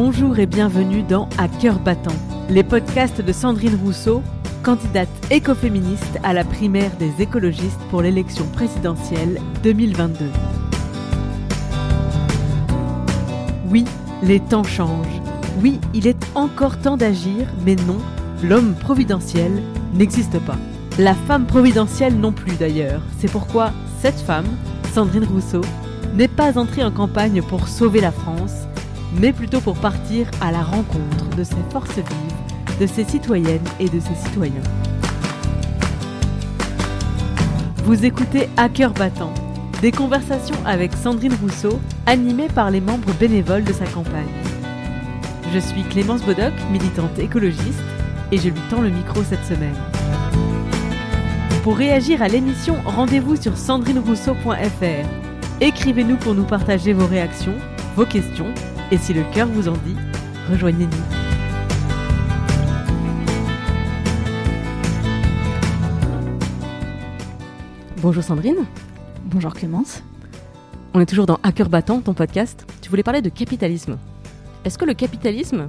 Bonjour et bienvenue dans À cœur battant, les podcasts de Sandrine Rousseau, candidate écoféministe à la primaire des écologistes pour l'élection présidentielle 2022. Oui, les temps changent. Oui, il est encore temps d'agir, mais non, l'homme providentiel n'existe pas. La femme providentielle non plus d'ailleurs. C'est pourquoi cette femme, Sandrine Rousseau, n'est pas entrée en campagne pour sauver la France, mais plutôt pour partir à la rencontre de ses forces vives, de ses citoyennes et de ses citoyens. Vous écoutez À cœur battant, des conversations avec Sandrine Rousseau, animées par les membres bénévoles de sa campagne. Je suis Clémence Bodoc, militante écologiste, et je lui tends le micro cette semaine. Pour réagir à l'émission, rendez-vous sur sandrinerousseau.fr. Écrivez-nous pour nous partager vos réactions, vos questions, et si le cœur vous en dit, rejoignez-nous. Bonjour Sandrine. Bonjour Clémence. On est toujours dans Hacker Battant, ton podcast. Tu voulais parler de capitalisme. Est-ce que le capitalisme,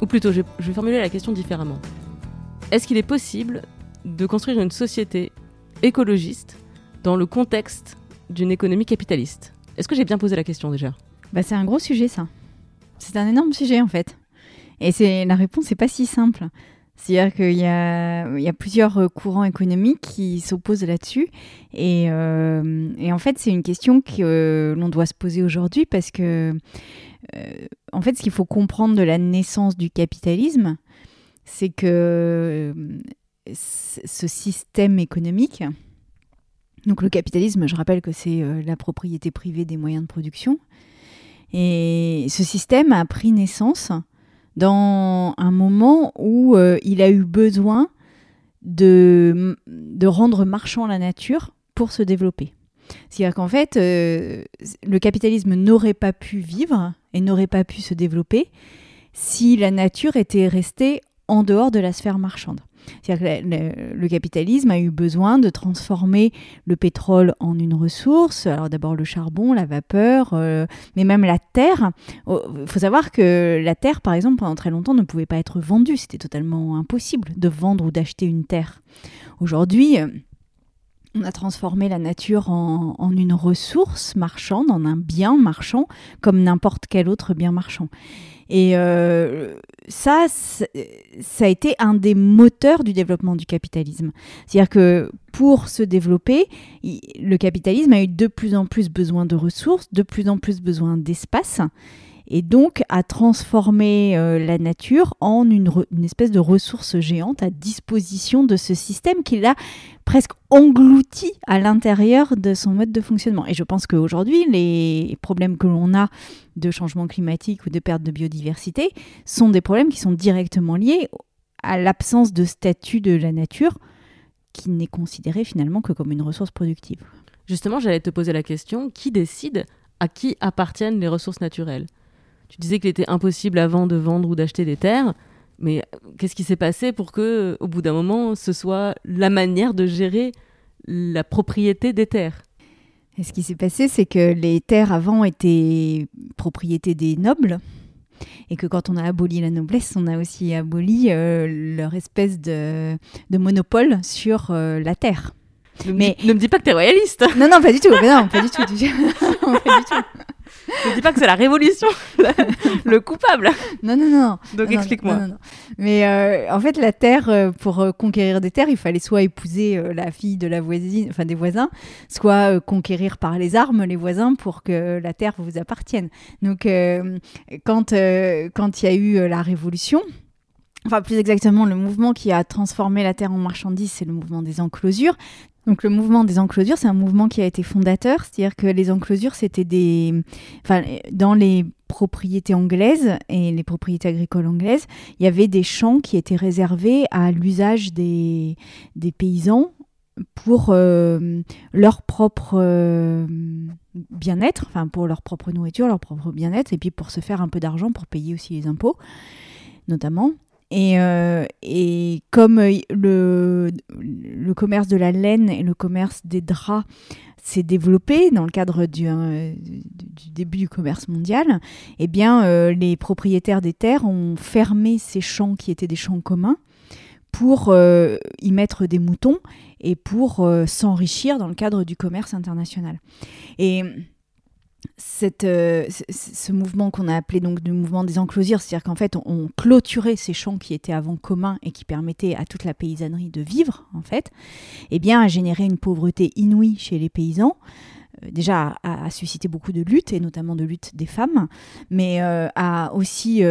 ou plutôt je je vais formuler la question différemment, est-ce qu'il est possible de construire une société écologiste dans le contexte d'une économie capitaliste? Est-ce que j'ai bien posé la question déjà? Bah, c'est un gros sujet ça. C'est un énorme sujet en fait. Et c'est la réponse n'est pas si simple. C'est-à-dire qu'il y a, plusieurs euh, courants économiques qui s'opposent là-dessus. Et, euh, et en fait, c'est une question que euh, l'on doit se poser aujourd'hui parce que, en fait, ce qu'il faut comprendre de la naissance du capitalisme, c'est que ce système économique, donc le capitalisme, je rappelle que c'est la propriété privée des moyens de production, et ce système a pris naissance dans un moment où euh, il a eu besoin de, de rendre marchand la nature pour se développer. C'est-à-dire qu'en fait, euh, le capitalisme n'aurait pas pu vivre et n'aurait pas pu se développer si la nature était restée en dehors de la sphère marchande. C'est-à-dire que le, capitalisme a eu besoin de transformer le pétrole en une ressource. Alors d'abord le charbon, la vapeur, euh, mais même la terre. Il faut savoir que la terre, par exemple, pendant très longtemps, ne pouvait pas être vendue. C'était totalement impossible de vendre ou d'acheter une terre. Aujourd'hui, euh, on a transformé la nature en une ressource marchande, en un bien marchand, comme n'importe quel autre bien marchand. Et euh, ça, ça a été un des moteurs du développement du capitalisme. C'est-à-dire que pour se développer, le capitalisme a eu de plus en plus besoin de ressources, de plus en plus besoin d'espace, et donc a transformé euh, la nature en une, une espèce de ressource géante à disposition de ce système qui l'a presque englouti à l'intérieur de son mode de fonctionnement. Et je pense qu'aujourd'hui, les problèmes que l'on a de changement climatique ou de perte de biodiversité sont des problèmes qui sont directement liés à l'absence de statut de la nature qui n'est considérée finalement que comme une ressource productive. Justement, j'allais te poser la question qui décide à qui appartiennent les ressources naturelles? Tu disais qu'il était impossible avant de vendre ou d'acheter des terres, mais qu'est-ce qui s'est passé pour que, au bout d'un moment, ce soit la manière de gérer la propriété des terres? Et ce qui s'est passé, c'est que les terres avant étaient propriété des nobles. Et que quand on a aboli la noblesse, on a aussi aboli euh, leur espèce de, de monopole sur euh, la terre. ne me, Mais- dis, ne me dis pas que t'es royaliste Non, non, pas du tout. mais non, pas du tout. du tout. Non, pas du tout. Ne me dis pas que c'est la révolution le coupable Non, non, non. Donc explique-moi. Mais euh, en fait, la terre, euh, pour euh, conquérir des terres, il fallait soit épouser la fille de la voisine, enfin des voisins, soit conquérir par les armes les voisins pour que la terre vous appartienne. Donc, euh, quand quand il y a eu la révolution. Enfin, plus exactement, le mouvement qui a transformé la terre en marchandise, c'est le mouvement des enclosures. Donc, le mouvement des enclosures, c'est un mouvement qui a été fondateur, c'est-à-dire que les enclosures, c'était des. Enfin, dans les propriétés anglaises et les propriétés agricoles anglaises, il y avait des champs qui étaient réservés à l'usage des, des paysans pour euh, leur propre euh, bien-être, enfin pour leur propre nourriture, leur propre bien-être, et puis pour se faire un peu d'argent pour payer aussi les impôts, notamment. Et, et comme le, le commerce de la laine et le commerce des draps s'est développé dans le cadre du, du, début du commerce mondial, eh bien, les propriétaires des terres ont fermé ces champs qui étaient des champs communs pour y mettre des moutons et pour s'enrichir dans le cadre du commerce international. Euh, ce mouvement qu'on a appelé donc le mouvement des enclosures, c'est-à-dire qu'en fait on, clôturait ces champs qui étaient avant communs et qui permettaient à toute la paysannerie de vivre, en fait, eh bien a généré une pauvreté inouïe chez les paysans. Euh, déjà a, suscité beaucoup de luttes et notamment de luttes des femmes, mais euh, a aussi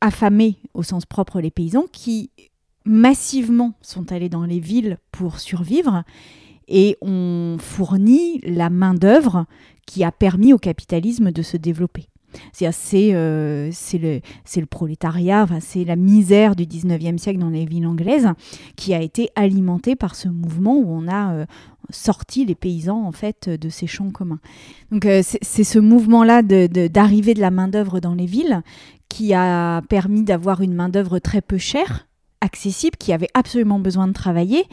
affamé au sens propre les paysans qui massivement sont allés dans les villes pour survivre et ont fourni la main-d'œuvre qui a permis au capitalisme de se développer. C'est euh, le, le prolétariat, c'est la misère du 19e siècle dans les villes anglaises qui a été alimentée par ce mouvement où on a euh, sorti les paysans en fait de ces champs communs. Donc euh, c'est ce mouvement-là d'arrivée de, de la main-d'œuvre dans les villes qui a permis d'avoir une main-d'œuvre très peu chère accessible, qui avait absolument besoin de travailler.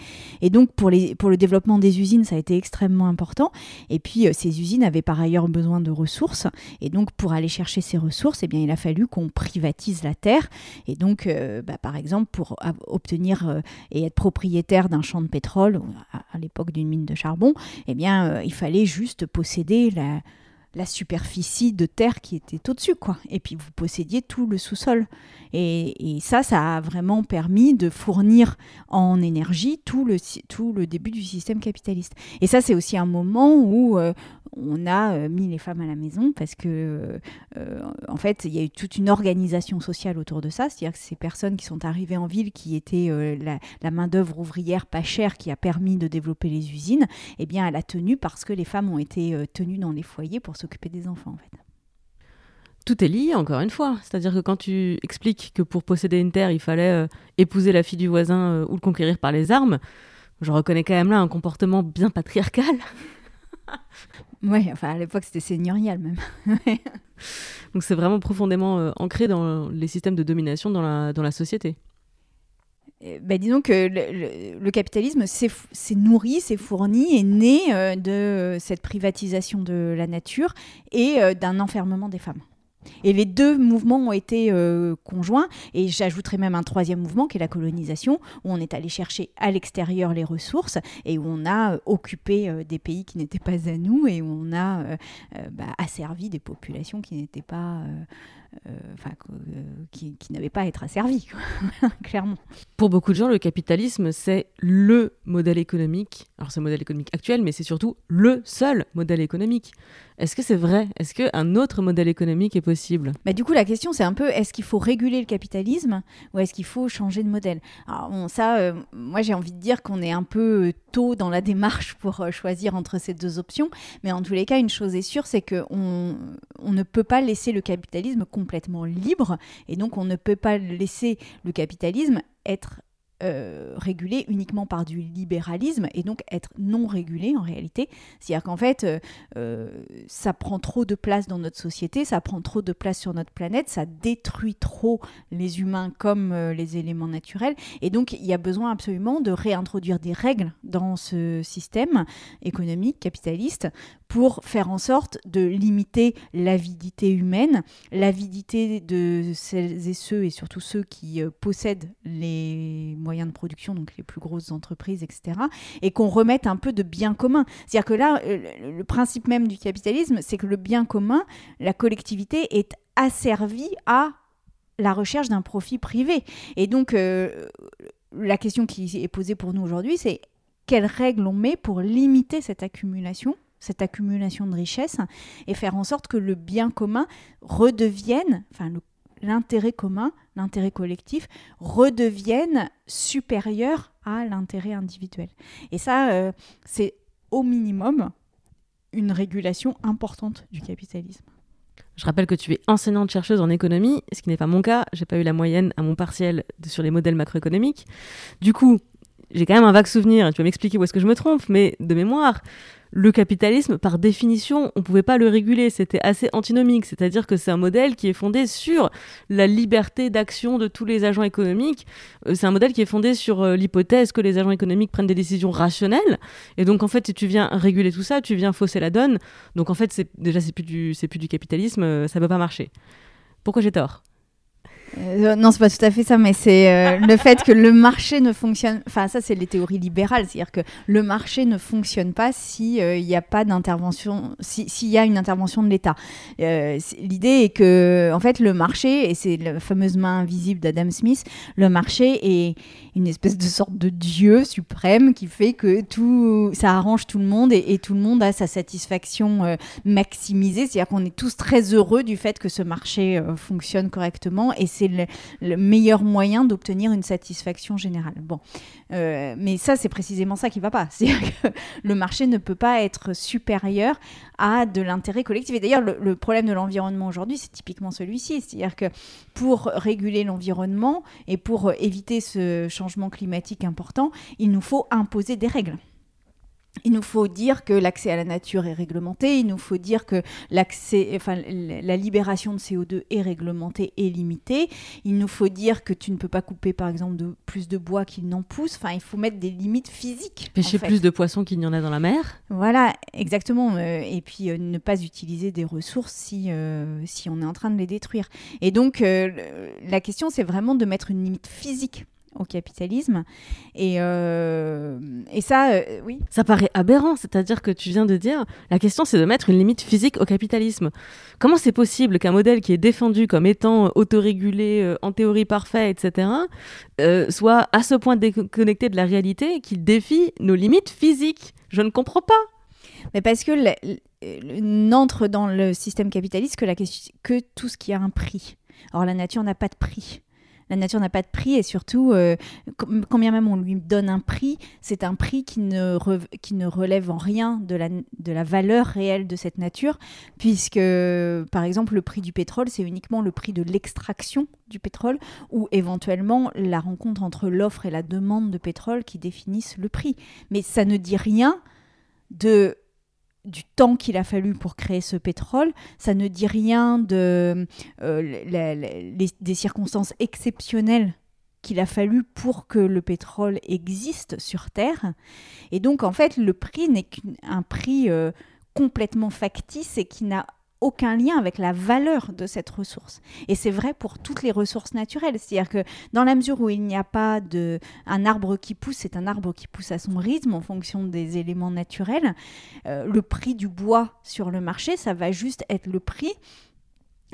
Et donc, pour, les, pour le développement des usines, ça a été extrêmement important. Et puis, euh, ces usines avaient par ailleurs besoin de ressources. Et donc, pour aller chercher ces ressources, eh bien, il a fallu qu'on privatise la terre. Et donc, euh, bah, par exemple, pour obtenir euh, et être propriétaire d'un champ de pétrole, à, l'époque d'une mine de charbon, eh bien, il fallait juste posséder la la superficie de terre qui était au-dessus, quoi. Et puis vous possédiez tout le sous-sol. Et, ça, ça a vraiment permis de fournir en énergie tout le, tout le début du système capitaliste. Et ça, c'est aussi un moment où euh, on a euh, mis les femmes à la maison parce que, euh, en fait, il y a eu toute une organisation sociale autour de ça. C'est-à-dire que ces personnes qui sont arrivées en ville, qui étaient la, main-d'œuvre ouvrière pas chère qui a permis de développer les usines, eh bien, elle a tenu parce que les femmes ont été tenues dans les foyers pour s'occuper des enfants, en fait. Tout est lié, encore une fois. C'est-à-dire que quand tu expliques que pour posséder une terre, il fallait épouser la fille du voisin ou le conquérir par les armes, je reconnais quand même là un comportement bien patriarcal. Ouais, enfin à l'époque c'était seigneurial même. Donc c'est vraiment profondément euh, ancré dans les systèmes de domination dans la, dans la société. Ben, disons que le, capitalisme s'est nourri, s'est fourni, est né euh, de cette privatisation de la nature et euh, d'un enfermement des femmes. Et les deux mouvements ont été euh, conjoints. Et j'ajouterai même un troisième mouvement qui est la colonisation, où on est allé chercher à l'extérieur les ressources et où on a euh, occupé euh, des pays qui n'étaient pas à nous et où on a bah, asservi des populations qui n'étaient pas euh, enfin, euh, qui, qui n'avait pas à être asservi, clairement. Pour beaucoup de gens, le capitalisme, c'est le modèle économique. Alors, c'est le modèle économique actuel, mais c'est surtout le seul modèle économique. Est-ce que c'est vrai? Est-ce qu'un autre modèle économique est possible? Bah, Du coup, la question, c'est un peu est-ce qu'il faut réguler le capitalisme ou est-ce qu'il faut changer de modèle? Alors, bon, ça, euh, moi, j'ai envie de dire qu'on est un peu tôt dans la démarche pour choisir entre ces deux options. Mais en tous les cas, une chose est sûre, c'est qu'on on ne peut pas laisser le capitalisme complètement libre et donc on ne peut pas laisser le capitalisme être euh, régulé uniquement par du libéralisme et donc être non régulé en réalité. C'est-à-dire qu'en fait, euh, euh, ça prend trop de place dans notre société, ça prend trop de place sur notre planète, ça détruit trop les humains comme les éléments naturels. Et donc, il y a besoin absolument de réintroduire des règles dans ce système économique capitaliste pour faire en sorte de limiter l'avidité humaine, l'avidité de celles et ceux, et surtout ceux qui euh, possèdent les moyens de production, donc les plus grosses entreprises, etc., et qu'on remette un peu de bien commun. C'est-à-dire que là, euh, le principe même du capitalisme, c'est que le bien commun, la collectivité, est asservie à la recherche d'un profit privé. Et donc, euh, la question qui est posée pour nous aujourd'hui, c'est quelles règles on met pour limiter cette accumulation cette accumulation de richesses et faire en sorte que le bien commun redevienne, enfin l'intérêt commun, l'intérêt collectif redevienne supérieur à l'intérêt individuel. Et ça, euh, c'est au minimum une régulation importante du capitalisme. Je rappelle que tu es enseignante chercheuse en économie, ce qui n'est pas mon cas. J'ai pas eu la moyenne à mon partiel sur les modèles macroéconomiques. Du coup, j'ai quand même un vague souvenir, tu vas m'expliquer où est-ce que je me trompe, mais de mémoire, le capitalisme, par définition, on ne pouvait pas le réguler, c'était assez antinomique, c'est-à-dire que c'est un modèle qui est fondé sur la liberté d'action de tous les agents économiques, euh, c'est un modèle qui est fondé sur euh, l'hypothèse que les agents économiques prennent des décisions rationnelles, et donc en fait, si tu viens réguler tout ça, tu viens fausser la donne, donc en fait, c'est, déjà, c'est plus, du, plus du capitalisme, euh, ça ne peut pas marcher. Pourquoi j'ai tort? Euh, non, c'est pas tout à fait ça, mais c'est euh, le fait que le marché ne fonctionne. Enfin, ça, c'est les théories libérales, c'est-à-dire que le marché ne fonctionne pas s'il euh, n'y a pas d'intervention, s'il y a une intervention de l'État. L'idée est que, en fait, le marché, et c'est la fameuse main invisible d'Adam Smith, le marché est une espèce de sorte de dieu suprême qui fait que tout, ça arrange tout le monde et, tout le monde a sa satisfaction maximisée, c'est-à-dire qu'on est tous très heureux du fait que ce marché fonctionne correctement et c'est le, meilleur moyen d'obtenir une satisfaction générale. Bon, euh, mais ça, c'est précisément ça qui ne va pas. C'est-à-dire que le marché ne peut pas être supérieur à de l'intérêt collectif. Et d'ailleurs, le, problème de l'environnement aujourd'hui, c'est typiquement celui-ci. C'est-à-dire que pour réguler l'environnement et pour éviter ce changement climatique important, il nous faut imposer des règles. Il nous faut dire que l'accès à la nature est réglementé, il nous faut dire que l'accès, enfin, la libération de CO2 est réglementée et limitée. Il nous faut dire que tu ne peux pas couper, par exemple, de, plus de bois qu'il n'en pousse. Enfin, il faut mettre des limites physiques. Pêcher plus de poissons qu'il n'y en a dans la mer? Voilà, exactement. Euh, et puis euh, ne pas utiliser des ressources si, euh, si on est en train de les détruire. Et donc, la question, c'est vraiment de mettre une limite physique au capitalisme. Et, euh, et ça, euh, oui. Ça paraît aberrant, c'est-à-dire que tu viens de dire, la question c'est de mettre une limite physique au capitalisme. Comment c'est possible qu'un modèle qui est défendu comme étant autorégulé, euh, en théorie parfait, etc., soit à ce point déconnecté de la réalité qu'il défie nos limites physiques? Je ne comprends pas. Mais parce que n'entre dans le système capitaliste que, la, que tout ce qui a un prix. Or, la nature n'a pas de prix la nature n'a pas de prix et surtout, euh, quand bien même on lui donne un prix, c'est un prix qui ne, qui ne relève en rien de la, de la valeur réelle de cette nature, puisque par exemple le prix du pétrole, c'est uniquement le prix de l'extraction du pétrole ou éventuellement la rencontre entre l'offre et la demande de pétrole qui définissent le prix. Mais ça ne dit rien de du temps qu'il a fallu pour créer ce pétrole. Ça ne dit rien de, euh, des circonstances exceptionnelles qu'il a fallu pour que le pétrole existe sur Terre. Et donc, en fait, le prix n'est qu'un prix euh, complètement factice et qui n'a aucun lien avec la valeur de cette ressource. Et c'est vrai pour toutes les ressources naturelles. C'est-à-dire que dans la mesure où il n'y a pas de un arbre qui pousse, c'est un arbre qui pousse à son rythme en fonction des éléments naturels. Euh, le prix du bois sur le marché, ça va juste être le prix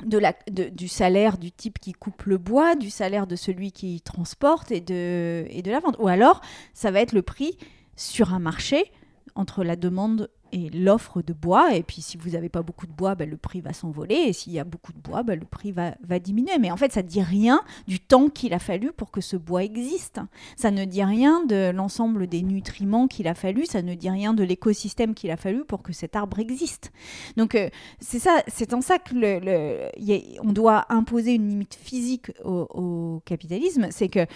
de la, du salaire du type qui coupe le bois, du salaire de celui qui transporte et de, et de la vente. Ou alors, ça va être le prix sur un marché entre la demande et l'offre de bois. Et puis, si vous n'avez pas beaucoup de bois, ben, le prix va s'envoler. Et s'il y a beaucoup de bois, ben, le prix va, va, diminuer. Mais en fait, ça ne dit rien du temps qu'il a fallu pour que ce bois existe. Ça ne dit rien de l'ensemble des nutriments qu'il a fallu. Ça ne dit rien de l'écosystème qu'il a fallu pour que cet arbre existe. Donc, euh, c'est ça, c'est en ça que le, on doit imposer une limite physique au, au capitalisme. C'est que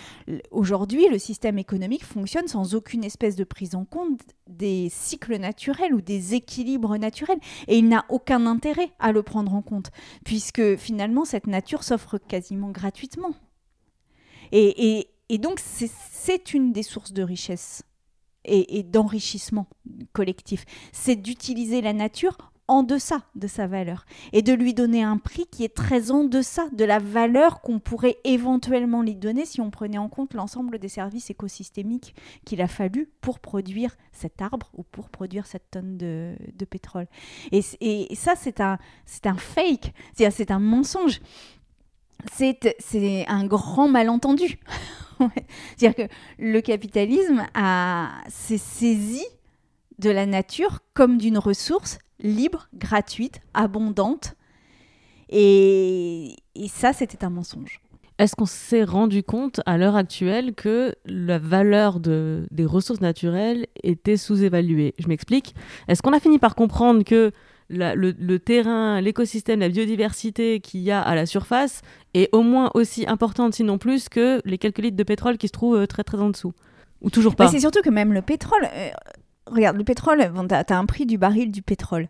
aujourd'hui, le système économique fonctionne sans aucune espèce de prise en compte des cycles naturels ou des équilibres naturels. Et il n'a aucun intérêt à le prendre en compte, puisque finalement, cette nature s'offre quasiment gratuitement. Et, donc, c'est une des sources de richesse et, et d'enrichissement collectif. C'est d'utiliser la nature en deçà de sa valeur et de lui donner un prix qui est très en deçà de la valeur qu'on pourrait éventuellement lui donner si on prenait en compte l'ensemble des services écosystémiques qu'il a fallu pour produire cet arbre ou pour produire cette tonne de, pétrole. Et, et, ça, c'est un, un fake, c'est un mensonge. C'est un grand malentendu. C'est-à-dire que le capitalisme s'est saisi de la nature comme d'une ressource libre, gratuite, abondante. Et, ça, c'était un mensonge. Est-ce qu'on s'est rendu compte à l'heure actuelle que la valeur de, des ressources naturelles était sous-évaluée? Je m'explique. Est-ce qu'on a fini par comprendre que le, terrain, l'écosystème, la biodiversité qu'il y a à la surface est au moins aussi importante, sinon plus, que les quelques litres de pétrole qui se trouvent euh, très très en dessous? Ou toujours pas? C'est surtout que même le pétrole, euh, regarde, le pétrole, tu as, un prix du baril du pétrole.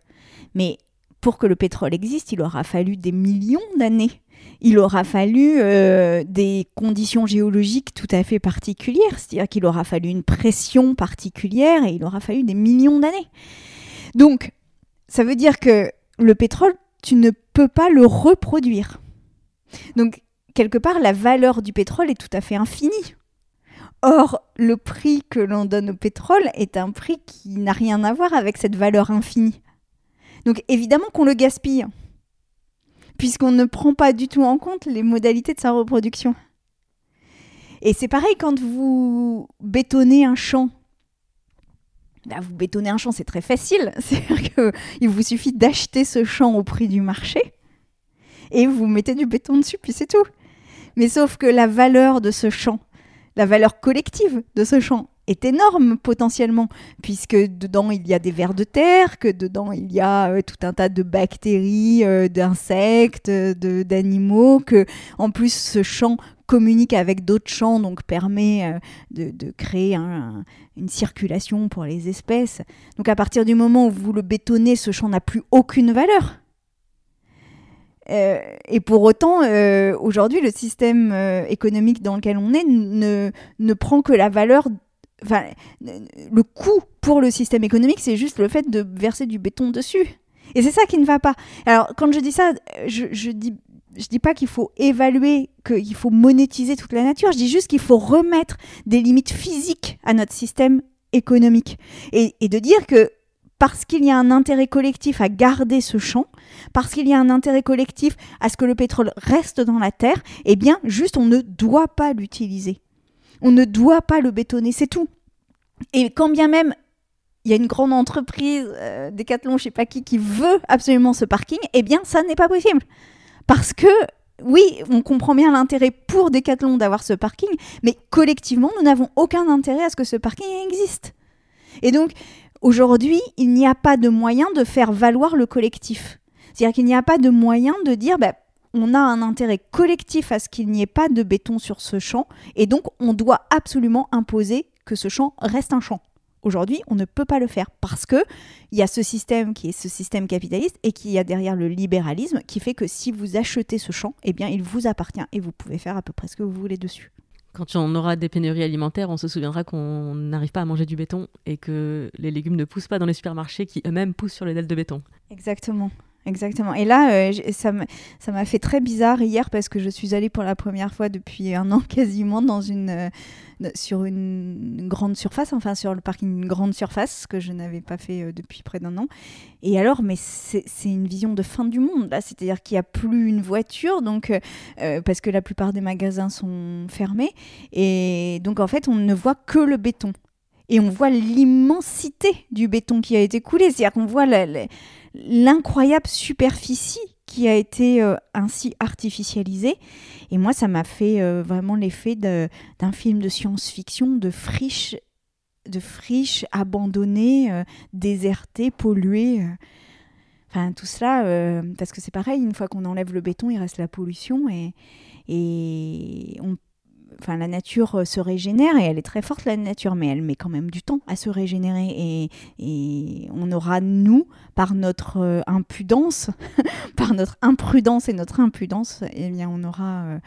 Mais pour que le pétrole existe, il aura fallu des millions d'années. Il aura fallu euh, des conditions géologiques tout à fait particulières, c'est-à-dire qu'il aura fallu une pression particulière et il aura fallu des millions d'années. Donc, ça veut dire que le pétrole, tu ne peux pas le reproduire. Donc, quelque part, la valeur du pétrole est tout à fait infinie. Or, le prix que l'on donne au pétrole est un prix qui n'a rien à voir avec cette valeur infinie. Donc, évidemment qu'on le gaspille, puisqu'on ne prend pas du tout en compte les modalités de sa reproduction. Et c'est pareil quand vous bétonnez un champ. Là, vous bétonnez un champ, c'est très facile. C'est-à-dire qu'il vous suffit d'acheter ce champ au prix du marché et vous mettez du béton dessus, puis c'est tout. Mais sauf que la valeur de ce champ, la valeur collective de ce champ est énorme potentiellement, puisque dedans il y a des vers de terre, que dedans il y a euh, tout un tas de bactéries, euh, d'insectes, d'animaux, que en plus ce champ communique avec d'autres champs, donc permet euh, de, créer une circulation pour les espèces. Donc à partir du moment où vous le bétonnez, ce champ n'a plus aucune valeur. Euh, et pour autant, euh, aujourd'hui, le système euh, économique dans lequel on est ne, ne prend que la valeur. Enfin, le coût pour le système économique, c'est juste le fait de verser du béton dessus. Et c'est ça qui ne va pas. Alors, quand je dis ça, je, je dis, je dis pas qu'il faut évaluer, qu'il faut monétiser toute la nature. Je dis juste qu'il faut remettre des limites physiques à notre système économique. Et, et de dire que parce qu'il y a un intérêt collectif à garder ce champ, parce qu'il y a un intérêt collectif à ce que le pétrole reste dans la terre, eh bien, juste, on ne doit pas l'utiliser. On ne doit pas le bétonner, c'est tout. Et quand bien même il y a une grande entreprise, euh, Decathlon, je sais pas qui, qui veut absolument ce parking, eh bien, ça n'est pas possible. Parce que, oui, on comprend bien l'intérêt pour Decathlon d'avoir ce parking, mais collectivement, nous n'avons aucun intérêt à ce que ce parking existe. Et donc, Aujourd'hui, il n'y a pas de moyen de faire valoir le collectif. C'est-à-dire qu'il n'y a pas de moyen de dire bah, on a un intérêt collectif à ce qu'il n'y ait pas de béton sur ce champ et donc on doit absolument imposer que ce champ reste un champ. Aujourd'hui, on ne peut pas le faire parce que il y a ce système qui est ce système capitaliste et qu'il y a derrière le libéralisme qui fait que si vous achetez ce champ, eh bien, il vous appartient et vous pouvez faire à peu près ce que vous voulez dessus. Quand on aura des pénuries alimentaires, on se souviendra qu'on n'arrive pas à manger du béton et que les légumes ne poussent pas dans les supermarchés qui eux-mêmes poussent sur les dalles de béton. Exactement. Exactement. Et là, euh, ça m'a fait très bizarre hier parce que je suis allée pour la première fois depuis un an quasiment euh, sur une, grande surface, enfin sur le parking une grande surface, ce que je n'avais pas fait euh, depuis près d'un an. Et alors, mais c'est une vision de fin du monde là, c'est-à-dire qu'il n'y a plus une voiture, donc parce que la plupart des magasins sont fermés, et donc en fait on ne voit que le béton et on voit l'immensité du béton qui a été coulé. C'est-à-dire qu'on voit l'incroyable superficie qui a été euh, ainsi artificialisée. Et moi, ça m'a fait euh, vraiment l'effet d'un film de science-fiction, de friches de friches abandonnées, euh, désertées, polluées. Enfin, tout cela, parce que c'est pareil, une fois qu'on enlève le béton, il reste la pollution et, et on enfin la nature euh, se régénère et elle est très forte la nature, mais elle met quand même du temps à se régénérer et, on aura nous par notre euh, impudence, par notre imprudence et notre impudence, eh bien on aura euh,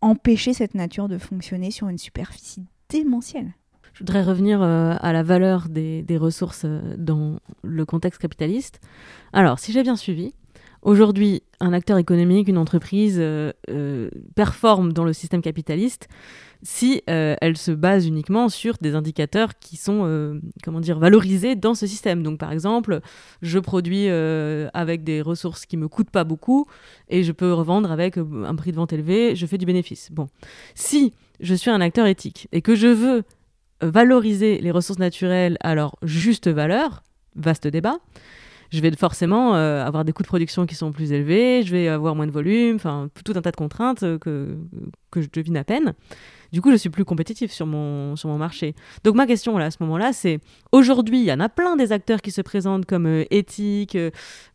empêché cette nature de fonctionner sur une superficie démentielle. Je voudrais revenir à la valeur des, des ressources dans le contexte capitaliste. Alors, si j'ai bien suivi, Aujourd'hui, un acteur économique, une entreprise euh, euh, performe dans le système capitaliste si euh, elle se base uniquement sur des indicateurs qui sont comment dire valorisés dans ce système. Donc par exemple, je produis avec des ressources qui me coûtent pas beaucoup et je peux revendre avec un prix de vente élevé, je fais du bénéfice. Bon, si je suis un acteur éthique et que je veux valoriser les ressources naturelles à leur juste valeur, vaste débat, je vais forcément euh, avoir des coûts de production qui sont plus élevés, je vais avoir moins de volume, enfin tout un tas de contraintes euh, que, que je devine à peine. Du coup, je suis plus compétitif sur mon, sur mon marché. Donc ma question là, à ce moment-là, c'est aujourd'hui, il y en a plein des acteurs qui se présentent comme euh, éthiques,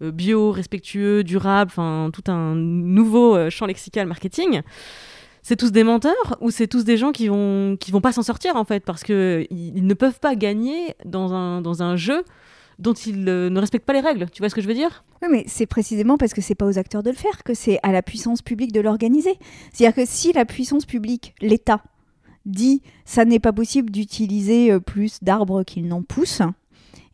bio, respectueux, durables, enfin tout un nouveau champ lexical marketing. c'est tous des menteurs ou c'est tous des gens qui vont qui vont pas s'en sortir en fait parce que ils, ne peuvent pas gagner dans un dans un jeu dont ils euh, ne respectent pas les règles. Tu vois ce que je veux dire? Oui, mais c'est précisément parce que c'est pas aux acteurs de le faire que c'est à la puissance publique de l'organiser. C'est-à-dire que si la puissance publique, l'État, dit ça n'est pas possible d'utiliser euh, plus d'arbres qu'il n'en pousse,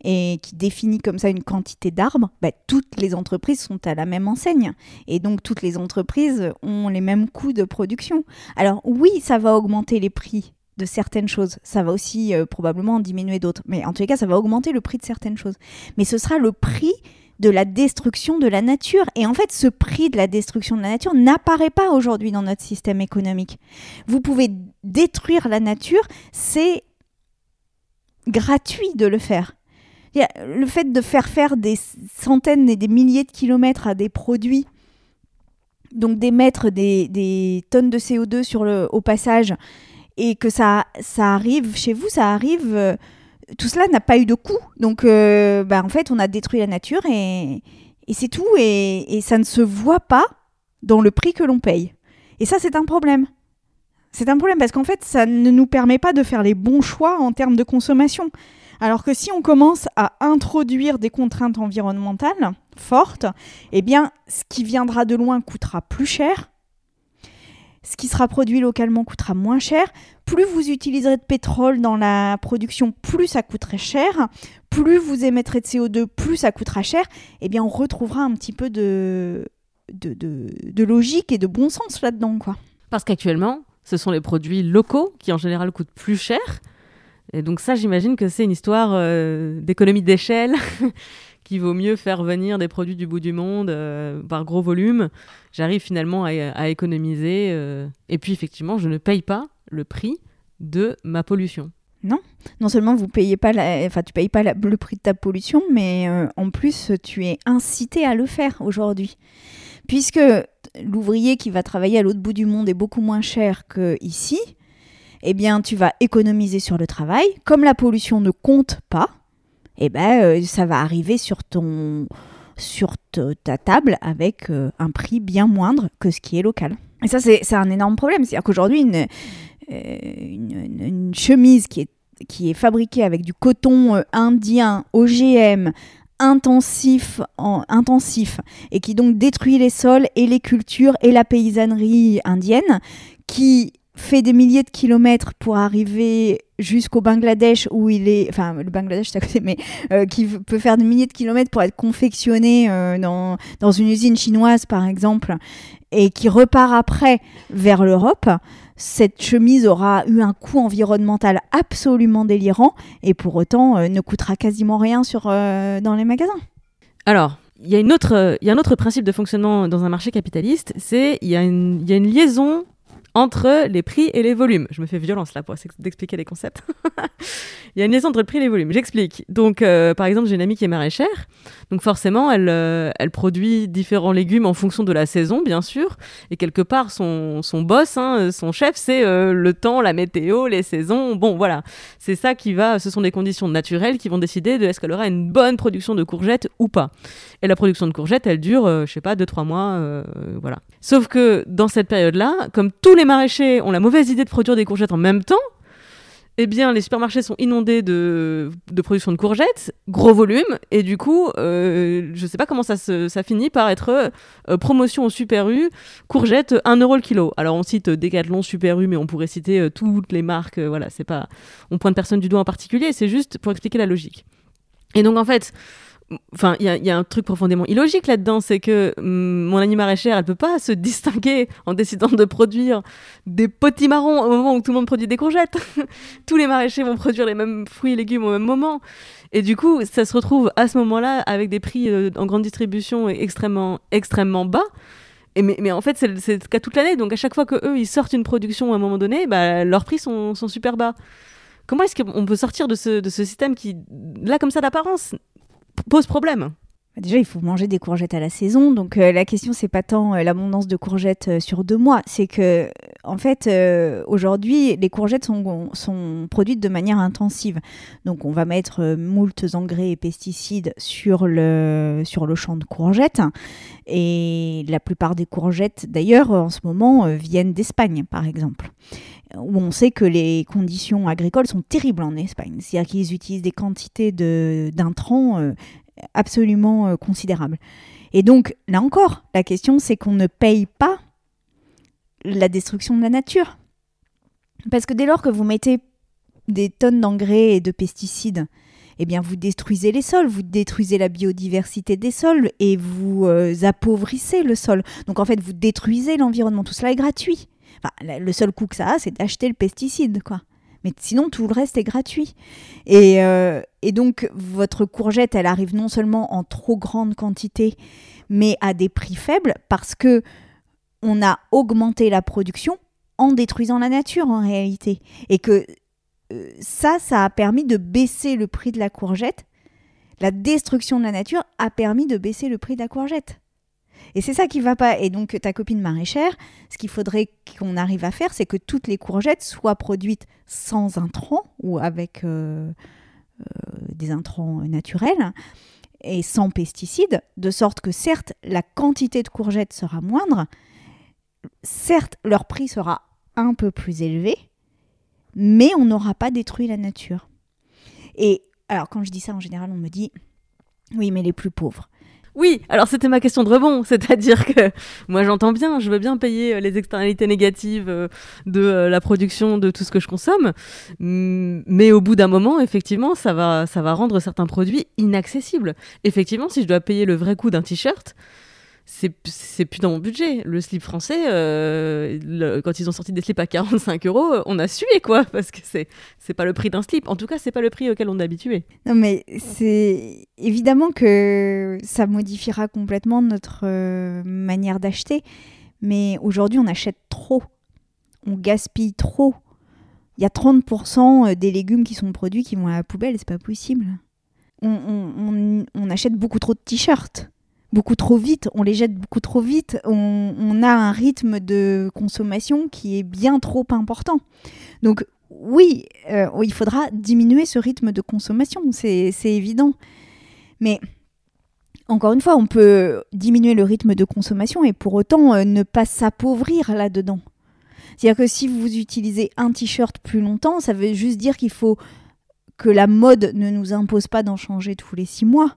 et qui définit comme ça une quantité d'arbres, bah, toutes les entreprises sont à la même enseigne. Et donc toutes les entreprises ont les mêmes coûts de production. Alors oui, ça va augmenter les prix de certaines choses. Ça va aussi euh, probablement en diminuer d'autres. Mais en tous les cas, ça va augmenter le prix de certaines choses. Mais ce sera le prix de la destruction de la nature. Et en fait, ce prix de la destruction de la nature n'apparaît pas aujourd'hui dans notre système économique. Vous pouvez détruire la nature, c'est gratuit de le faire le fait de faire faire des centaines et des milliers de kilomètres à des produits, donc d'émettre des, des, tonnes de CO2 sur le, au passage, et que ça, ça arrive chez vous, ça arrive, euh, tout cela n'a pas eu de coût. Donc, euh, bah, en fait, on a détruit la nature et, et c'est tout, et, et ça ne se voit pas dans le prix que l'on paye. Et ça, c'est un problème. C'est un problème parce qu'en fait, ça ne nous permet pas de faire les bons choix en termes de consommation. Alors que si on commence à introduire des contraintes environnementales fortes, eh bien, ce qui viendra de loin coûtera plus cher. Ce qui sera produit localement coûtera moins cher. Plus vous utiliserez de pétrole dans la production, plus ça coûterait cher. Plus vous émettrez de CO2, plus ça coûtera cher. Eh bien, on retrouvera un petit peu de, de, de logique et de bon sens là-dedans. quoi. Parce qu'actuellement, ce sont les produits locaux qui en général coûtent plus cher et donc ça, j'imagine que c'est une histoire euh, d'économie d'échelle, qui vaut mieux faire venir des produits du bout du monde euh, par gros volume. J'arrive finalement à, économiser. Euh, et puis effectivement, je ne paye pas le prix de ma pollution. Non, non seulement vous payez pas, enfin tu payes pas le prix de ta pollution, mais en plus tu es incité à le faire aujourd'hui, puisque l'ouvrier qui va travailler à l'autre bout du monde est beaucoup moins cher que ici eh bien, tu vas économiser sur le travail. Comme la pollution ne compte pas, eh ben, euh, ça va arriver sur ton sur ta table avec euh, un prix bien moindre que ce qui est local. Et ça, c'est un énorme problème. C'est-à-dire qu'aujourd'hui, euh, une, chemise qui est, qui est fabriquée avec du coton indien, OGM, intensif, en, intensif, et qui donc détruit les sols et les cultures et la paysannerie indienne, qui fait des milliers de kilomètres pour arriver jusqu'au Bangladesh où il est, enfin le Bangladesh c'est à côté, mais euh, qui peut faire des milliers de kilomètres pour être confectionné euh, dans, dans une usine chinoise par exemple, et qui repart après vers l'Europe, cette chemise aura eu un coût environnemental absolument délirant et pour autant euh, ne coûtera quasiment rien sur, dans les magasins. Alors, il y, a y a un autre principe de fonctionnement dans un marché capitaliste, c'est il y, y a une liaison entre les prix et les volumes. Je me fais violence là pour d'expliquer les concepts. il y a une liaison entre le prix et les volumes. J'explique. Donc, euh, par exemple, j'ai une amie qui est maraîchère. Donc, forcément, elle, euh, elle produit différents légumes en fonction de la saison, bien sûr. Et quelque part, son, son boss, hein, son chef, c'est euh, le temps, la météo, les saisons. Bon, voilà. C'est ça qui va. Ce sont des conditions naturelles qui vont décider de est-ce qu'elle aura une bonne production de courgettes ou pas. Et la production de courgettes, elle dure, je sais pas, 2-3 mois. voilà. Sauf que dans cette période-là, comme tous les maraîchers ont la mauvaise idée de produire des courgettes en même temps, eh bien, les supermarchés sont inondés de, production de courgettes, gros volume, et du coup, euh, je ne sais pas comment ça, ça finit par être euh, promotion au Super U, courgettes 1 euro le kilo. Alors, on cite Decathlon, Super U, mais on pourrait citer euh, toutes les marques, voilà, c'est pas. On pointe personne du doigt en particulier, c'est juste pour expliquer la logique. Et donc, en fait, Enfin, il y, a un truc profondément illogique là-dedans, c'est que mm, mon amie maraîchère, elle peut pas se distinguer en décidant de produire des potimarrons au moment où tout le monde produit des courgettes. Tous les maraîchers vont produire les mêmes fruits et légumes au même moment. Et du coup, ça se retrouve à ce moment-là avec des prix euh, en grande distribution extrêmement, extrêmement bas. Et mais, en fait, c'est le cas toute l'année. Donc à chaque fois que eux, ils sortent une production à un moment donné, bah, leurs prix sont, sont super bas. Comment est-ce qu'on peut sortir de ce, de ce système qui, là, comme ça d'apparence, pose problème. bah, Déjà, il faut manger des courgettes à la saison. Donc, euh, la question, c'est pas tant euh, l'abondance de courgettes euh, sur deux mois. C'est que, en fait, aujourd'hui, les courgettes sont, sont, produites de manière intensive. Donc, on va mettre moult engrais et pesticides sur le, sur le champ de courgettes. Et la plupart des courgettes, d'ailleurs, en ce moment, viennent d'Espagne, par exemple où on sait que les conditions agricoles sont terribles en Espagne. C'est-à-dire qu'ils utilisent des quantités d'intrants absolument euh, considérable. Et donc, là encore, la question, c'est qu'on ne paye pas la destruction de la nature. Parce que dès lors que vous mettez des tonnes d'engrais et de pesticides, eh bien, vous détruisez les sols, vous détruisez la biodiversité des sols et vous euh, appauvrissez le sol. Donc, en fait, vous détruisez l'environnement. Tout cela est gratuit. Le seul coût que ça a, c'est d'acheter le pesticide, quoi. Mais sinon, tout le reste est gratuit. Et, euh, et donc, votre courgette, elle arrive non seulement en trop grande quantité, mais à des prix faibles parce que on a augmenté la production en détruisant la nature en réalité. Et que euh, ça, ça a permis de baisser le prix de la courgette. La destruction de la nature a permis de baisser le prix de la courgette. Et c'est ça qui va pas. Et donc ta copine maraîchère, ce qu'il faudrait qu'on arrive à faire, c'est que toutes les courgettes soient produites sans intrants ou avec euh, euh, des intrants naturels et sans pesticides, de sorte que certes, la quantité de courgettes sera moindre, certes, leur prix sera un peu plus élevé, mais on n'aura pas détruit la nature. Et alors, quand je dis ça, en général, on me dit, oui, mais les plus pauvres. Oui, alors c'était ma question de rebond, c'est-à-dire que moi j'entends bien, je veux bien payer euh, les externalités négatives euh, de euh, la production de tout ce que je consomme, mais au bout d'un moment, effectivement, ça va, ça va rendre certains produits inaccessibles. Effectivement, si je dois payer le vrai coût d'un t-shirt, c'est plus dans mon budget. Le slip français, euh, quand ils ont sorti des slips à 45 euros, on a sué quoi, parce que c'est pas le prix d'un slip. En tout cas, c'est pas le prix auquel on est habitué. Non, mais c'est évidemment que ça modifiera complètement notre euh, manière d'acheter. Mais aujourd'hui, on achète trop, on gaspille trop. Il y a 30% euh, des légumes qui sont produits qui vont à la poubelle, c'est pas possible. On, on achète beaucoup trop de t-shirts beaucoup trop vite, on les jette beaucoup trop vite, on, a un rythme de consommation qui est bien trop important. Donc oui, euh, il faudra diminuer ce rythme de consommation, c'est évident. Mais encore une fois, on peut diminuer le rythme de consommation et pour autant euh, ne pas s'appauvrir là-dedans. C'est-à-dire que si vous utilisez un t-shirt plus longtemps, ça veut juste dire qu'il faut que la mode ne nous impose pas d'en changer tous les six mois.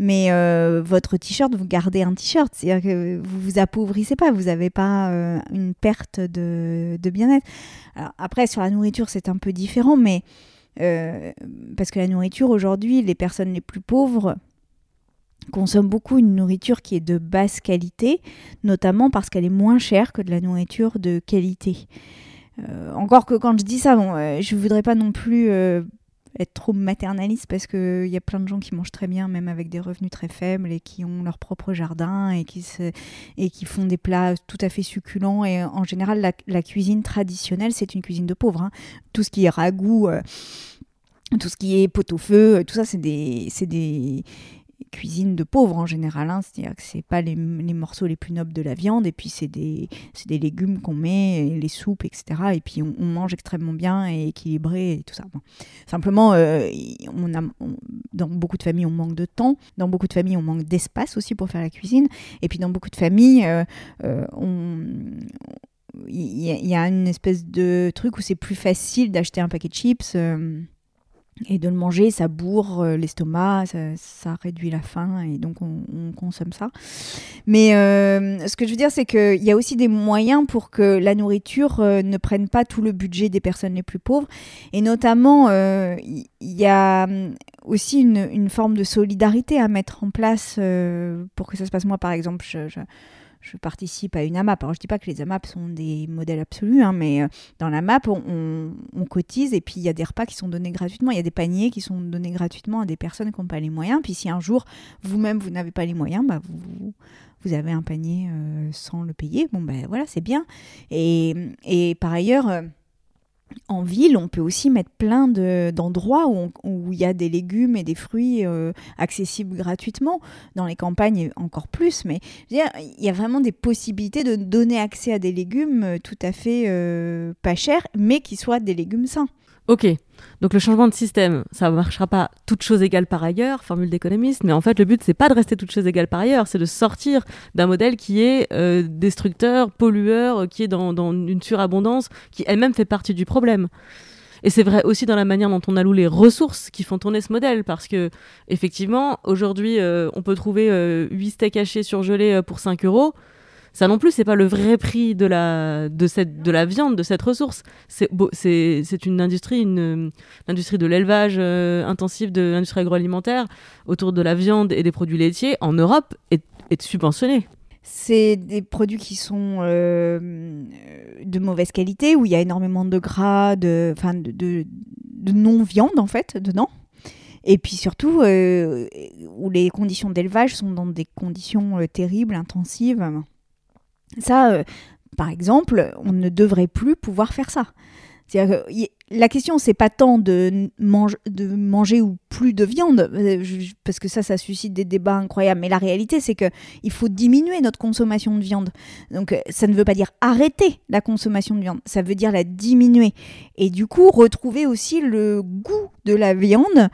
Mais euh, votre t-shirt, vous gardez un t-shirt, c'est-à-dire que vous vous appauvrissez pas, vous n'avez pas euh, une perte de, bien-être. après, sur la nourriture, c'est un peu différent, mais euh, parce que la nourriture aujourd'hui, les personnes les plus pauvres consomment beaucoup une nourriture qui est de basse qualité, notamment parce qu'elle est moins chère que de la nourriture de qualité. encore que quand je dis ça, bon, je ne voudrais pas non plus être trop maternaliste parce qu'il y a plein de gens qui mangent très bien, même avec des revenus très faibles et qui ont leur propre jardin et qui, se, et qui font des plats tout à fait succulents. Et en général, la, cuisine traditionnelle, c'est une cuisine de pauvres. Hein. Tout ce qui est ragoût. Euh, tout ce qui est pot-au-feu, tout ça, c'est des, des, cuisine de pauvres en général. Hein. C'est-à-dire que c'est pas les, morceaux les plus nobles de la viande, et puis c'est des, des, légumes qu'on met, les soupes, etc. Et puis on, mange extrêmement bien et équilibré et tout ça. Simplement, euh, on a, dans beaucoup de familles, on manque de temps. Dans beaucoup de familles, on manque d'espace aussi pour faire la cuisine. Et puis dans beaucoup de familles, euh, euh, il y, a une espèce de truc où c'est plus facile d'acheter un paquet de chips et de le manger, ça bourre euh, l'estomac, ça, réduit la faim et donc on, consomme ça. Mais euh, ce que je veux dire, c'est qu'il y a aussi des moyens pour que la nourriture euh, ne prenne pas tout le budget des personnes les plus pauvres. Et notamment, il y a hum, aussi une, forme de solidarité à mettre en place pour que ça se passe. Moi, par exemple, je je participe à une AMAP. Alors je dis pas que les AMAP sont des modèles absolus, hein, mais euh, dans la MAP, on, cotise et puis il y a des repas qui sont donnés gratuitement. Il y a des paniers qui sont donnés gratuitement à des personnes qui n'ont pas les moyens. Puis si un jour vous-même vous, n'avez pas les moyens, bah vous, vous avez un panier euh, sans le payer. Bon ben voilà, c'est bien. Et, et par ailleurs. En ville, on peut aussi mettre plein d'endroits où il y a des légumes et des fruits euh, accessibles gratuitement. Dans les campagnes, encore plus. Mais il y a vraiment des possibilités de donner accès à des légumes euh, tout à fait euh, pas chers, mais qui soient des légumes sains. Ok, donc le changement de système, ça ne marchera pas toutes choses égales par ailleurs, formule d'économiste, mais en fait le but c'est pas de rester toutes choses égales par ailleurs, c'est de sortir d'un modèle qui est euh, destructeur, pollueur, qui est dans, une surabondance, qui elle-même fait partie du problème. Et c'est vrai aussi dans la manière dont on alloue les ressources qui font tourner ce modèle, parce que effectivement, aujourd'hui, euh, on peut trouver 8 euh, steaks hachés surgelés pour 5 euros ça non plus c'est pas le vrai prix de la de cette de la viande de cette ressource c'est c'est une industrie une, industrie de l'élevage euh, intensif de l'industrie agroalimentaire autour de la viande et des produits laitiers en Europe est, est subventionnée c'est des produits qui sont euh, de mauvaise qualité, où il y a énormément de gras, de, de, de, de non-viande en fait dedans. Et puis surtout, euh, où les conditions d'élevage sont dans des conditions terribles, intensives. Ça, euh, par exemple, on ne devrait plus pouvoir faire ça. la question, c'est pas tant de, de, manger ou plus de viande, euh, parce que ça, ça suscite des débats incroyables. Mais la réalité, c'est que il faut diminuer notre consommation de viande. Donc, euh, ça ne veut pas dire arrêter la consommation de viande, ça veut dire la diminuer. Et du coup, retrouver aussi le goût de la viande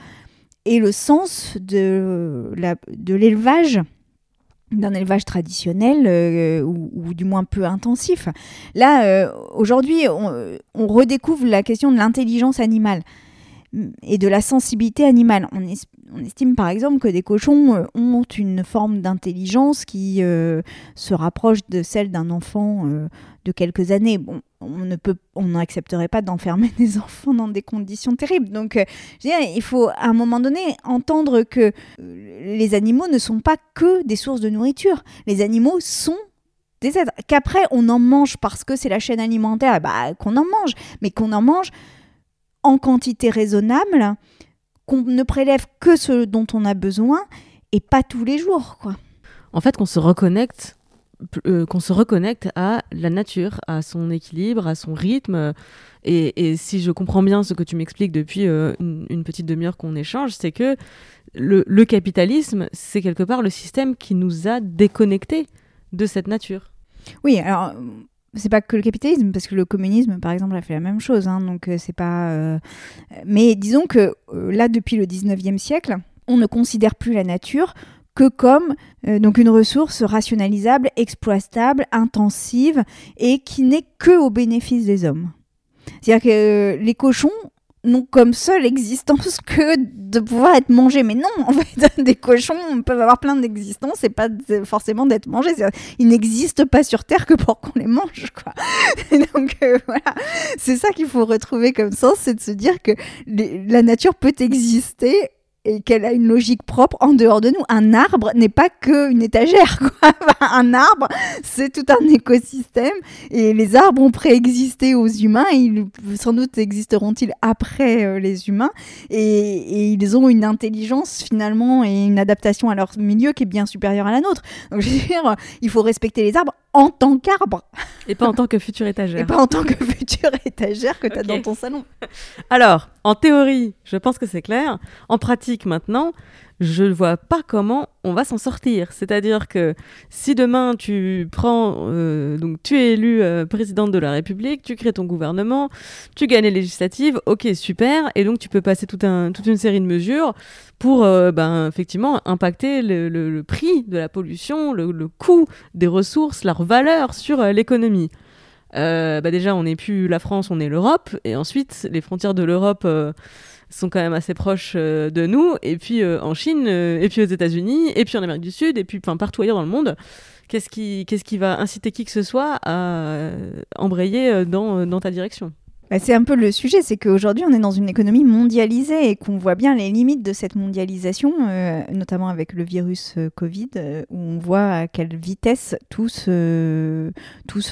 et le sens de l'élevage d'un élevage traditionnel euh, ou, du moins peu intensif. Là, euh, aujourd'hui, on, redécouvre la question de l'intelligence animale et de la sensibilité animale. On, estime par exemple que des cochons euh, ont une forme d'intelligence qui se rapproche de celle d'un enfant de quelques années. On on n'accepterait pas d'enfermer des enfants dans des conditions terribles. Donc, euh, il faut à un moment donné entendre que euh, les animaux ne sont pas que des sources de nourriture. Les animaux sont des êtres. Qu'après on en mange parce que c'est la chaîne alimentaire, bah, qu'on en mange, mais qu'on en mange en quantité raisonnable, qu'on ne prélève que ce dont on a besoin et pas tous les jours, quoi. En fait, qu'on se reconnecte euh, qu'on se reconnecte à la nature, à son équilibre, à son rythme. Et, si je comprends bien ce que tu m'expliques depuis euh, une, petite demi-heure qu'on échange, c'est que le, capitalisme, c'est quelque part le système qui nous a déconnectés de cette nature. Oui, alors c'est pas que le capitalisme, parce que le communisme, par exemple, a fait la même chose. Hein, donc euh, c'est pas. Mais disons que là, depuis le 19e siècle, on ne considère plus la nature que comme euh, donc une ressource rationalisable, exploitable, intensive et qui n'est que au bénéfice des hommes. C'est-à-dire que euh, les cochons n'ont comme seule existence que de pouvoir être mangés. Mais non, en fait, des cochons peuvent avoir plein d'existences et pas forcément d'être mangés. Ils n'existent pas sur Terre que pour qu'on les mange, quoi. donc euh, voilà, c'est ça qu'il faut retrouver comme sens, c'est de se dire que la nature peut exister et qu'elle a une logique propre en dehors de nous. Un arbre n'est pas qu'une étagère. Quoi. un arbre, c'est tout un écosystème et les arbres ont préexisté aux humains. Et ils, sans doute existeront-ils après euh, les humains et, et, ils ont une intelligence finalement et une adaptation à leur milieu qui est bien supérieure à la nôtre. Donc je veux dire, il faut respecter les arbres en tant qu'arbre. Et pas en tant que future étagère. Et pas en tant que future étagère que tu as dans ton salon. Alors, en théorie, je pense que c'est clair. En pratique, maintenant, je ne vois pas comment on va s'en sortir. C'est-à-dire que si demain tu prends, euh, donc tu es élu euh, présidente de la République, tu crées ton gouvernement, tu gagnes les législatives, ok super, et donc tu peux passer toute une série de mesures pour euh, ben, effectivement impacter le, prix de la pollution, le, coût des ressources, leur valeur sur l'économie. bah déjà, on n'est plus la France, on est l'Europe, et ensuite les frontières de l'Europe sont quand même assez proches euh, de nous, et puis euh, en Chine, euh, et puis aux États-Unis, et puis en Amérique du Sud, et puis partout ailleurs dans le monde. Qu'est-ce qui, qui va inciter qui que ce soit à embrayer dans, dans ta direction? Bah, c'est un peu le sujet, c'est qu'aujourd'hui on est dans une économie mondialisée et qu'on voit bien les limites de cette mondialisation, euh, notamment avec le virus euh, Covid, euh, où on voit à quelle vitesse tout se,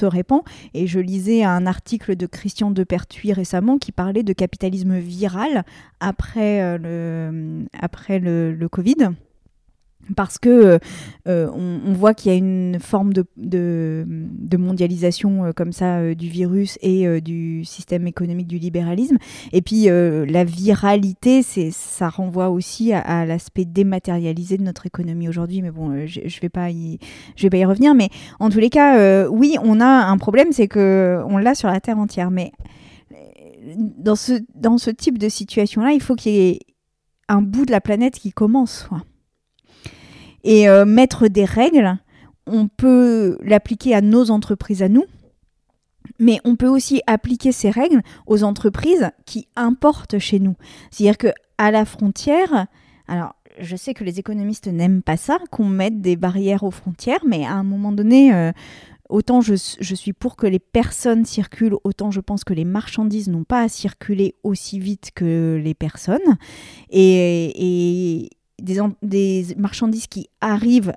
répand. Et je lisais un article de Christian Depertuis récemment qui parlait de capitalisme viral après le Covid parce que euh, on, voit qu'il y a une forme de, mondialisation euh, comme ça euh, du virus et du système économique du libéralisme. Et puis la viralité, ça renvoie aussi à, l'aspect dématérialisé de notre économie aujourd'hui. Mais bon, je, je vais pas y, revenir. Mais en tous les cas, oui, on a un problème, c'est que on l'a sur la terre entière. Mais dans ce dans ce type de situation-là, il faut qu'il y ait un bout de la planète qui commence. Et euh, mettre des règles, on peut l'appliquer à nos entreprises à nous, mais on peut aussi appliquer ces règles aux entreprises qui importent chez nous. C'est-à-dire que à la frontière, alors je sais que les économistes n'aiment pas ça, qu'on mette des barrières aux frontières, mais à un moment donné, euh, autant je, suis pour que les personnes circulent, autant je pense que les marchandises n'ont pas à circuler aussi vite que les personnes. et des, marchandises qui arrivent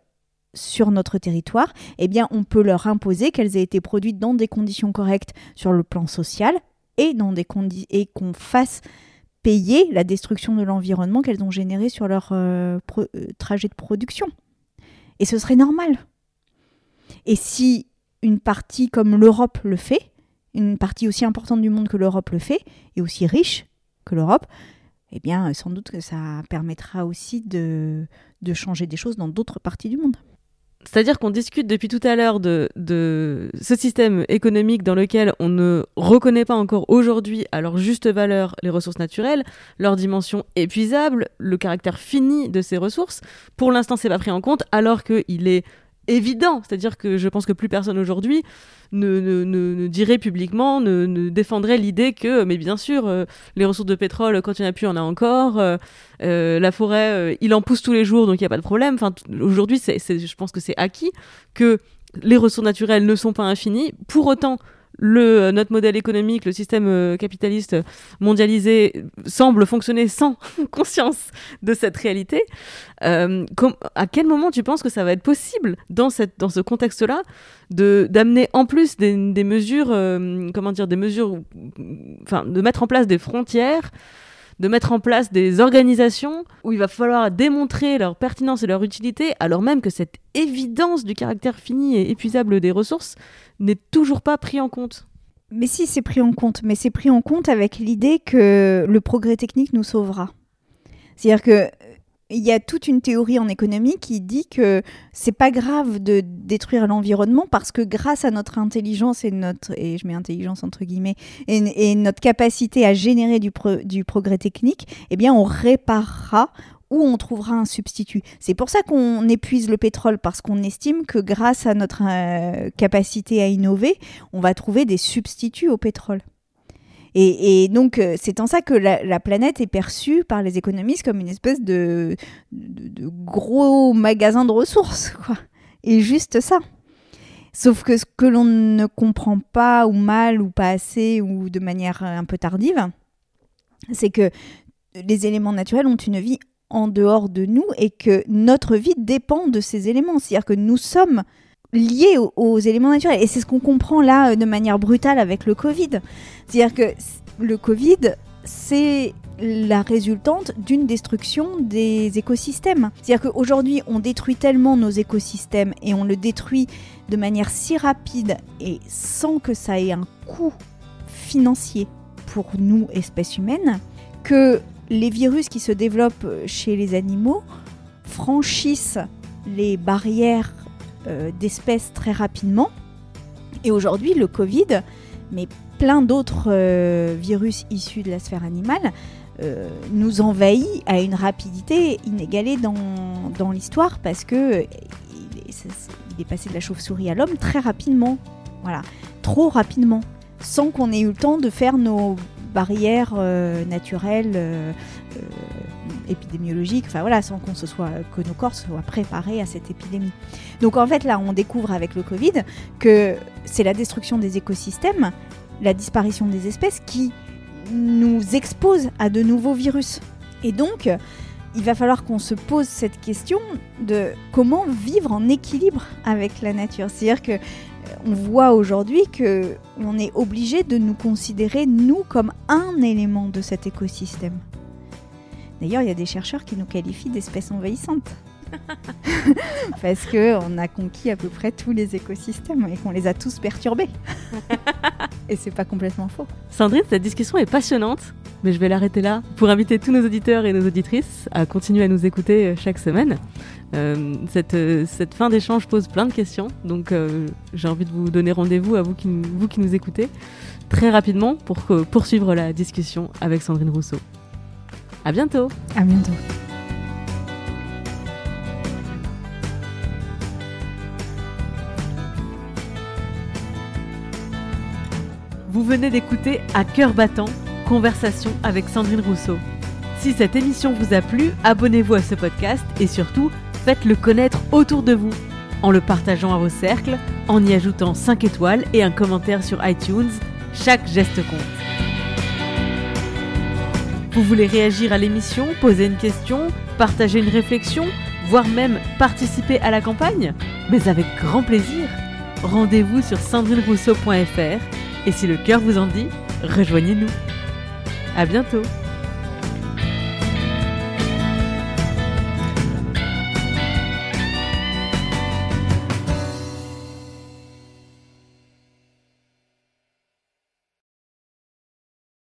sur notre territoire, eh bien, on peut leur imposer qu'elles aient été produites dans des conditions correctes sur le plan social et, qu'on fasse payer la destruction de l'environnement qu'elles ont généré sur leur euh, euh, trajet de production. Et ce serait normal. Et si une partie comme l'Europe le fait, une partie aussi importante du monde que l'Europe le fait, et aussi riche que l'Europe, eh bien, sans doute que ça permettra aussi de, de changer des choses dans d'autres parties du monde. C'est-à-dire qu'on discute depuis tout à l'heure de, de, ce système économique dans lequel on ne reconnaît pas encore aujourd'hui à leur juste valeur les ressources naturelles, leur dimension épuisable, le caractère fini de ces ressources. Pour l'instant, c'est pas pris en compte, alors qu'il est évident. C'est-à-dire que je pense que plus personne aujourd'hui ne, dirait publiquement, ne, défendrait l'idée que, mais bien sûr, euh, les ressources de pétrole, quand il n'y en a plus, on en a encore. Euh, euh, la forêt, il en pousse tous les jours, donc il n'y a pas de problème. Enfin, aujourd'hui, je pense que c'est acquis que les ressources naturelles ne sont pas infinies. Pour autant, le, euh, notre modèle économique, le système euh, capitaliste mondialisé semble fonctionner sans conscience de cette réalité. Euh, à quel moment tu penses que ça va être possible dans, ce contexte-là d'amener en plus des, des mesures, comment dire, des mesures, enfin, de mettre en place des frontières de mettre en place des organisations où il va falloir démontrer leur pertinence et leur utilité, alors même que cette évidence du caractère fini et épuisable des ressources n'est toujours pas pris en compte. Mais si, c'est pris en compte, mais c'est pris en compte avec l'idée que le progrès technique nous sauvera. C'est-à-dire que il y a toute une théorie en économie qui dit que c'est pas grave de détruire l'environnement parce que grâce à notre intelligence et notre je mets intelligence entre guillemets et, notre capacité à générer du, du progrès technique, eh bien on réparera ou on trouvera un substitut. C'est pour ça qu'on épuise le pétrole parce qu'on estime que grâce à notre euh, capacité à innover, on va trouver des substituts au pétrole. Et, donc, euh, c'est en ça que la, planète est perçue par les économistes comme une espèce de, gros magasin de ressources, quoi. Et juste ça. Sauf que ce que l'on ne comprend pas, ou mal, ou pas assez, ou de manière un peu tardive, c'est que les éléments naturels ont une vie en dehors de nous et que notre vie dépend de ces éléments. C'est-à-dire que nous sommes liés aux, éléments naturels. Et c'est ce qu'on comprend là euh, de manière brutale avec le Covid. C'est-à-dire que le Covid, c'est la résultante d'une destruction des écosystèmes. C'est-à-dire qu'aujourd'hui, on détruit tellement nos écosystèmes et on le détruit de manière si rapide et sans que ça ait un coût financier pour nous, espèces humaines, que les virus qui se développent chez les animaux franchissent les barrières euh, d'espèces très rapidement. Et aujourd'hui, le Covid, mais plein d'autres euh, virus issus de la sphère animale, euh, nous envahit à une rapidité inégalée dans, l'histoire parce que il est, est, passé de la chauve-souris à l'homme très rapidement. Voilà, trop rapidement, sans qu'on ait eu le temps de faire nos barrières naturelles épidémiologique, enfin voilà, sans qu'on se soit, que nos corps soient préparés à cette épidémie. Donc en fait là, on découvre avec le Covid que c'est la destruction des écosystèmes, la disparition des espèces qui nous expose à de nouveaux virus. Et donc, il va falloir qu'on se pose cette question de comment vivre en équilibre avec la nature. C'est-à-dire que on voit aujourd'hui que on est obligé de nous considérer nous comme un élément de cet écosystème. D'ailleurs, il y a des chercheurs qui nous qualifient d'espèces envahissantes. Parce qu'on a conquis à peu près tous les écosystèmes et qu'on les a tous perturbés. et c'est pas complètement faux. Sandrine, cette discussion est passionnante, mais je vais l'arrêter là pour inviter tous nos auditeurs et nos auditrices à continuer à nous écouter euh, chaque semaine. Euh, cette, euh, cette, fin d'échange pose plein de questions, donc euh, j'ai envie de vous donner rendez-vous à vous qui, vous qui nous écoutez très rapidement pour poursuivre la discussion avec Sandrine Rousseau. À bientôt. À bientôt. Vous venez d'écouter À cœur battant, conversation avec Sandrine Rousseau. Si cette émission vous a plu, abonnez-vous à ce podcast et surtout, faites-le connaître autour de vous en le partageant à vos cercles, en y ajoutant 5 étoiles et un commentaire sur iTunes. Chaque geste compte. Vous voulez réagir à l'émission, poser une question, partager une réflexion, voire même participer à la campagne? Mais avec grand plaisir Rendez-vous sur sandrinerousseau.fr et si le cœur vous en dit, rejoignez-nous. À bientôt